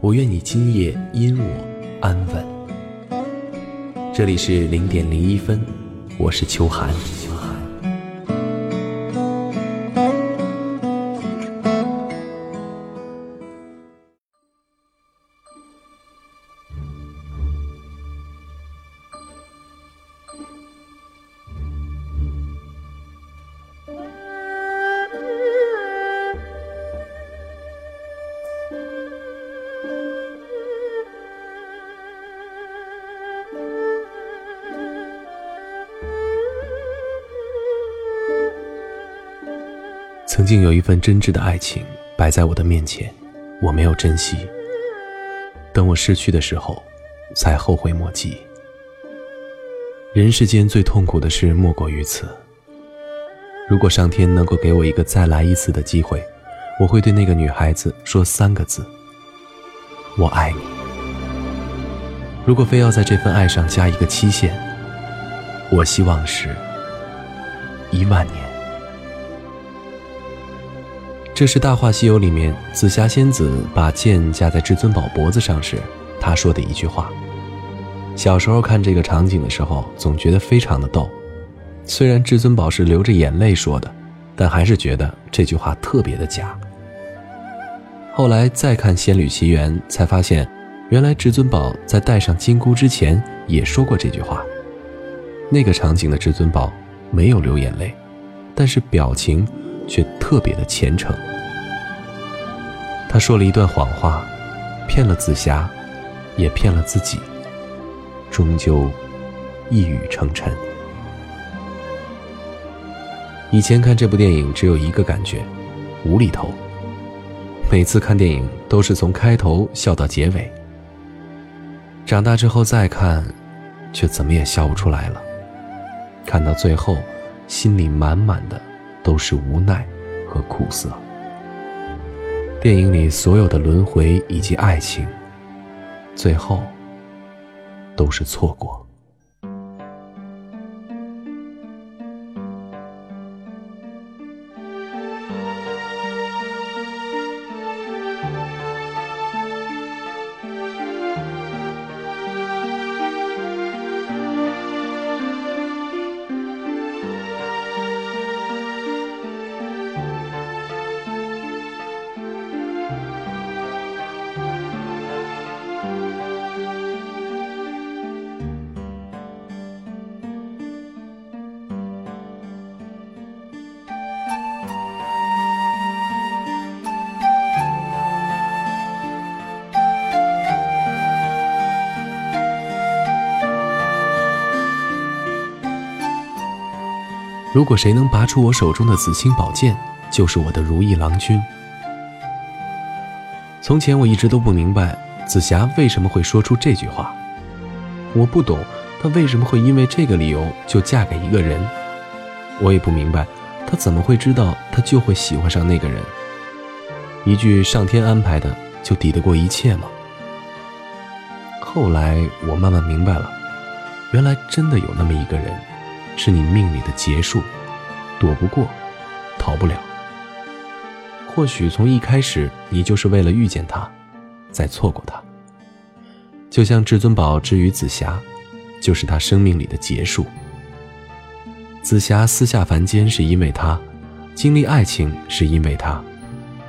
我愿你今夜因我安稳。这里是零点零一分，我是秋寒。曾经有一份真挚的爱情摆在我的面前，我没有珍惜。等我失去的时候，才后悔莫及。人世间最痛苦的事莫过于此。如果上天能够给我一个再来一次的机会，我会对那个女孩子说三个字：我爱你。如果非要在这份爱上加一个期限，我希望是一万年。这是《大话西游》里面紫霞仙子把剑架在至尊宝脖子上时，她说的一句话。小时候看这个场景的时候，总觉得非常的逗。虽然至尊宝是流着眼泪说的，但还是觉得这句话特别的假。后来再看《仙侣奇缘》，才发现，原来至尊宝在戴上金箍之前也说过这句话。那个场景的至尊宝没有流眼泪，但是表情却特别的虔诚。他说了一段谎话，骗了紫霞，也骗了自己，终究一语成谶。以前看这部电影只有一个感觉，无厘头。每次看电影都是从开头笑到结尾。长大之后再看，却怎么也笑不出来了。看到最后，心里满满的都是无奈和苦涩。电影里所有的轮回以及爱情，最后都是错过。如果谁能拔出我手中的紫青宝剑，就是我的如意郎君。从前我一直都不明白紫霞为什么会说出这句话，我不懂她为什么会因为这个理由就嫁给一个人，我也不明白她怎么会知道她就会喜欢上那个人。一句上天安排的就抵得过一切吗？后来我慢慢明白了，原来真的有那么一个人。是你命里的劫数，躲不过，逃不了。或许从一开始，你就是为了遇见他，再错过他。就像至尊宝之于紫霞，就是他生命里的劫数。紫霞私下凡间是因为他，经历爱情是因为他，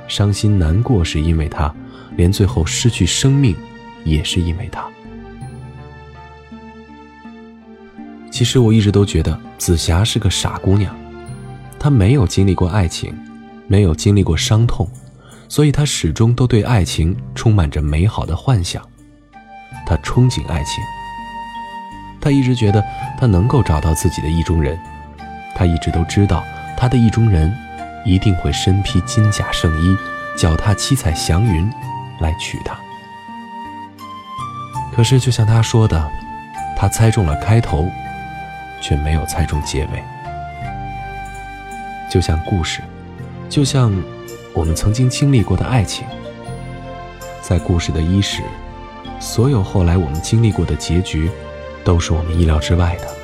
伤心难过是因为他，连最后失去生命，也是因为他。其实我一直都觉得紫霞是个傻姑娘，她没有经历过爱情，没有经历过伤痛，所以她始终都对爱情充满着美好的幻想。她憧憬爱情，她一直觉得她能够找到自己的意中人，她一直都知道她的意中人一定会身披金甲圣衣，脚踏七彩祥云来娶她。可是，就像他说的，他猜中了开头，却没有猜中结尾。就像故事，就像我们曾经经历过的爱情，在故事的伊始，所有后来我们经历过的结局，都是我们意料之外的。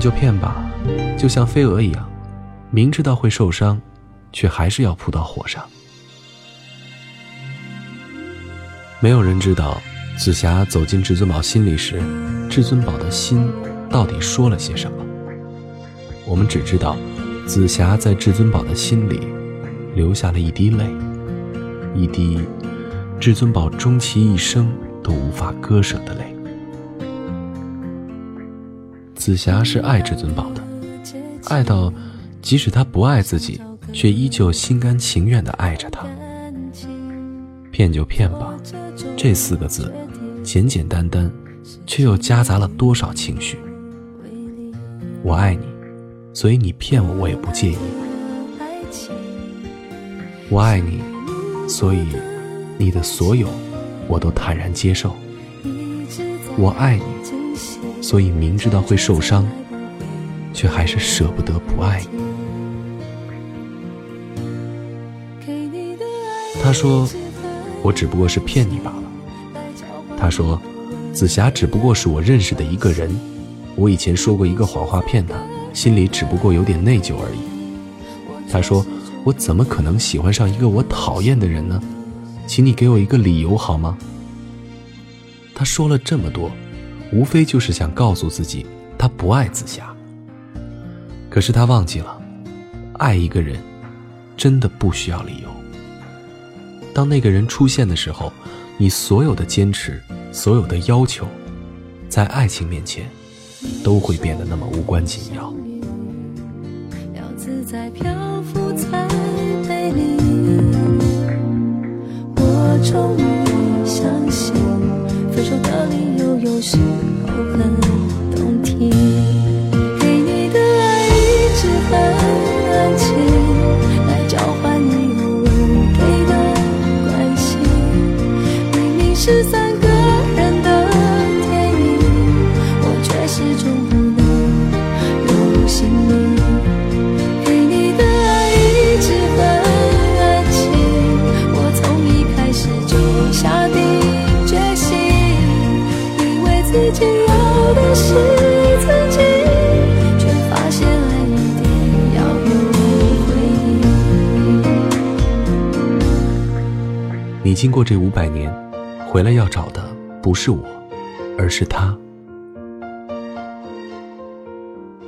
就骗吧，就像飞蛾一样，明知道会受伤，却还是要扑到火上。没有人知道，紫霞走进至尊宝心里时，至尊宝的心到底说了些什么。我们只知道，紫霞在至尊宝的心里留下了一滴泪，一滴至尊宝终其一生都无法割舍的泪。紫霞是爱至尊宝的，爱到即使他不爱自己，却依旧心甘情愿地爱着他。骗就骗吧，这四个字，简简单单，却又夹杂了多少情绪？我爱你，所以你骗我，我也不介意。我爱你，所以你的所有，我都坦然接受。我爱你。所以明知道会受伤，却还是舍不得不爱你。他说：“我只不过是骗你罢了。”他说：“紫霞只不过是我认识的一个人，我以前说过一个谎话骗她，心里只不过有点内疚而已。”他说：“我怎么可能喜欢上一个我讨厌的人呢？请你给我一个理由好吗？”他说了这么多。无非就是想告诉自己，他不爱紫霞。可是他忘记了，爱一个人，真的不需要理由。当那个人出现的时候，你所有的坚持，所有的要求，在爱情面前，都会变得那么无关紧要。要自在飘你经过这五百年，回来要找的不是我，而是他。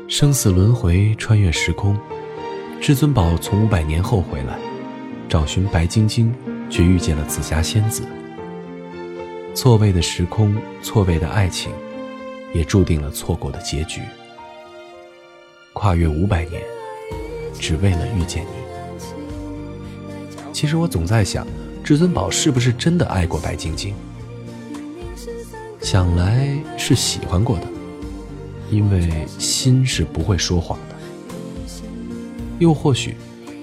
生死轮回，穿越时空，至尊宝从五百年后回来，找寻白晶晶，却遇见了紫霞仙子。错位的时空，错位的爱情，也注定了错过的结局。跨越五百年，只为了遇见你。其实我总在想。至尊宝是不是真的爱过白晶晶？想来是喜欢过的，因为心是不会说谎的。又或许，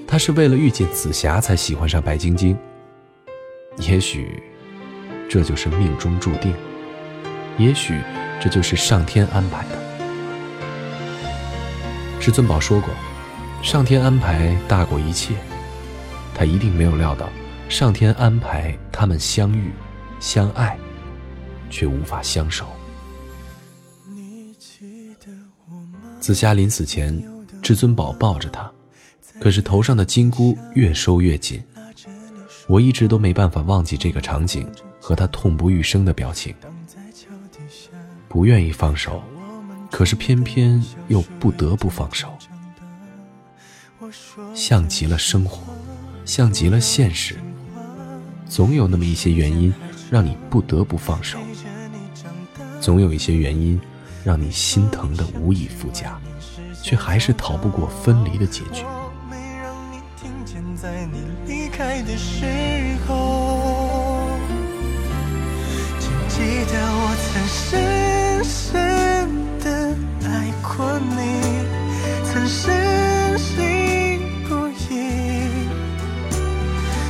他是为了遇见紫霞才喜欢上白晶晶。也许，这就是命中注定；也许，这就是上天安排的。至尊宝说过，上天安排大过一切，他一定没有料到。上天安排他们相遇、相爱，却无法相守。紫霞临死前，至尊宝抱着她，可是头上的金箍越收越紧。我一直都没办法忘记这个场景和他痛不欲生的表情，不愿意放手，可是偏偏又不得不放手，像极了生活，像极了现实，总有那么一些原因让你不得不放手，总有一些原因让你心疼的无以复加，却还是逃不过分离的结局。请记得我曾是深深的爱过你，曾深信不疑。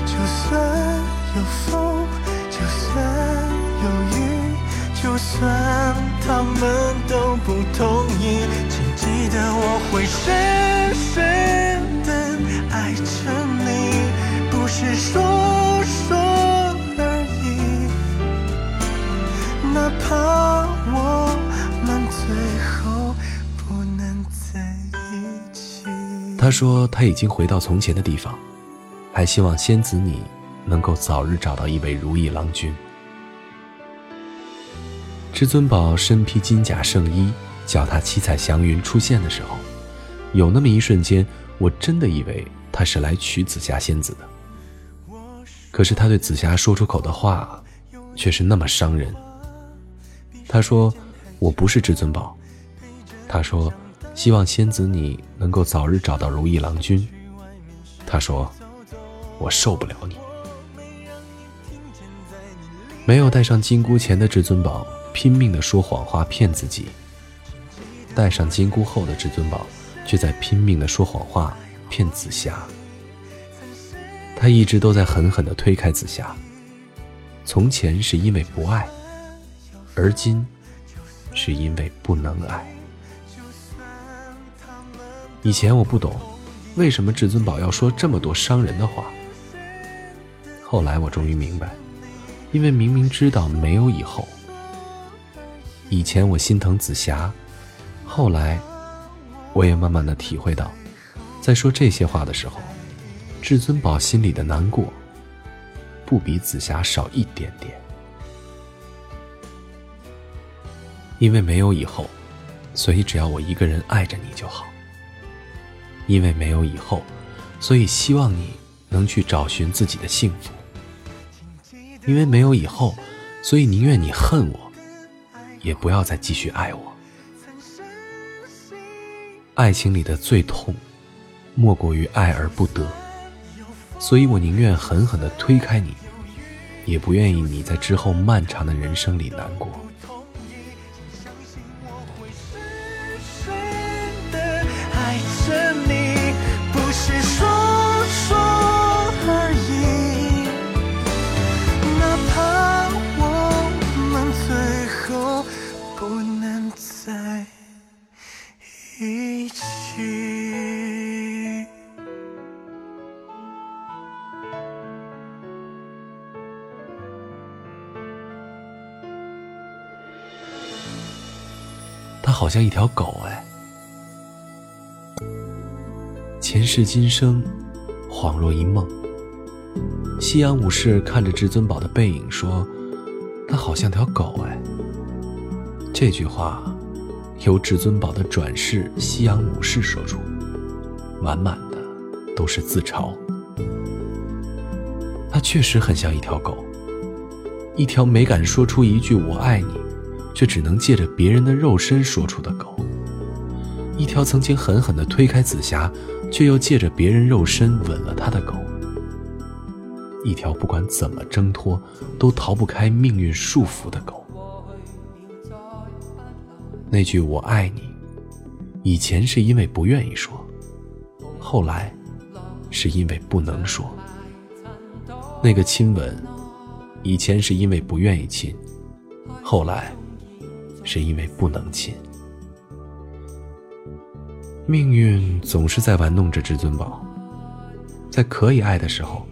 就算有风，就算有雨，就算他们都不同意，请记得我会深深的爱着你，不是说说而已。哪。怕他说他已经回到从前的地方，还希望仙子你能够早日找到一位如意郎君。至尊宝身披金甲圣衣，脚踏七彩祥云出现的时候，有那么一瞬间，我真的以为他是来娶紫霞仙子的。可是他对紫霞说出口的话，却是那么伤人。他说：“我不是至尊宝。”他说：“希望仙子你能够早日找到如意郎君。”他说：“我受不了你。”没有戴上金箍前的至尊宝拼命的说谎话骗自己，戴上金箍后的至尊宝却在拼命的说谎话骗紫霞。他一直都在狠狠的推开紫霞。从前是因为不爱。而今，是因为不能爱。以前我不懂，为什么至尊宝要说这么多伤人的话。后来我终于明白，因为明明知道没有以后。以前我心疼紫霞，后来，我也慢慢的体会到，在说这些话的时候，至尊宝心里的难过，不比紫霞少一点点。因为没有以后，所以只要我一个人爱着你就好。因为没有以后，所以希望你能去找寻自己的幸福。因为没有以后，所以宁愿你恨我，也不要再继续爱我。爱情里的最痛，莫过于爱而不得，所以我宁愿狠狠地推开你，也不愿意你在之后漫长的人生里难过。好像一条狗哎，前世今生，恍若一梦。夕阳武士看着至尊宝的背影说：“他好像条狗哎。”这句话由至尊宝的转世夕阳武士说出，满满的都是自嘲。他确实很像一条狗，一条没敢说出一句“我爱你”。却只能借着别人的肉身说出的狗，一条曾经狠狠地推开紫霞，却又借着别人肉身吻了她的狗，一条不管怎么挣脱都逃不开命运束缚的狗。那句“我爱你”，以前是因为不愿意说，后来是因为不能说。那个亲吻，以前是因为不愿意亲，后来。是因为不能亲，命运总是在玩弄着至尊宝，在可以爱的时候，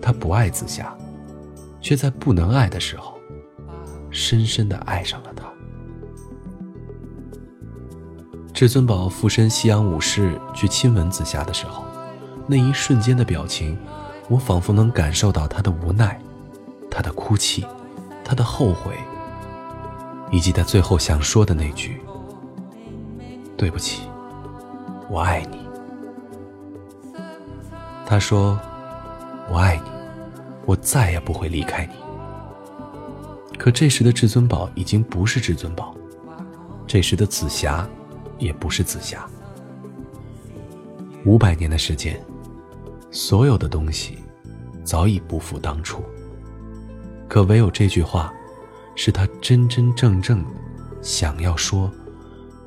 他不爱紫霞，却在不能爱的时候，深深的爱上了他。至尊宝附身夕阳武士去亲吻紫霞的时候，那一瞬间的表情，我仿佛能感受到他的无奈，他的哭泣，他的后悔。以及他最后想说的那句对不起，我爱你。”他说：“我爱你，我再也不会离开你。”可这时的至尊宝已经不是至尊宝，这时的紫霞也不是紫霞。五百年的时间，所有的东西早已不复当初。可唯有这句话，是他真真正正想要说，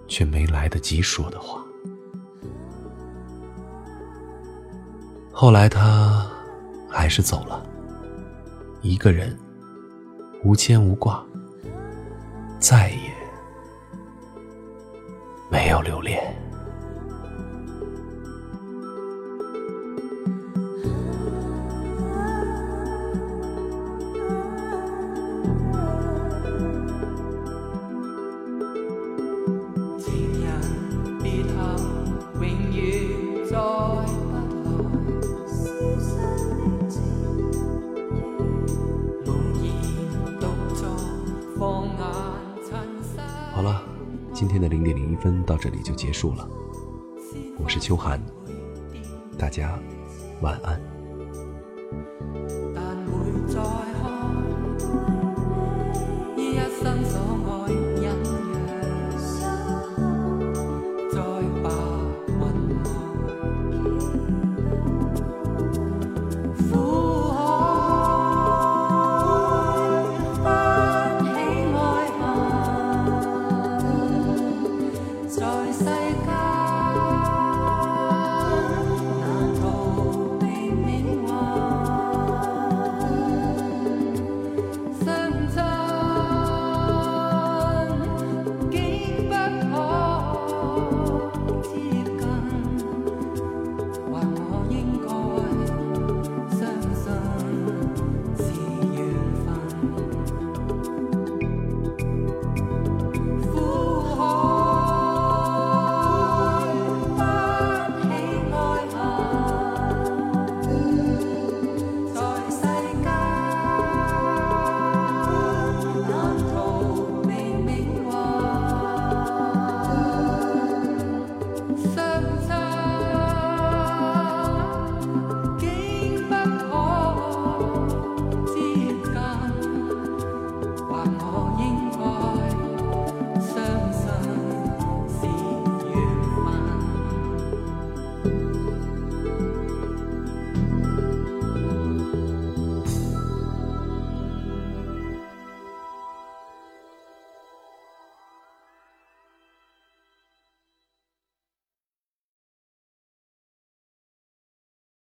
却没来得及说的话。后来他还是走了，一个人，无牵无挂，再也没有留恋。分到这里就结束了。我是秋寒，大家晚安。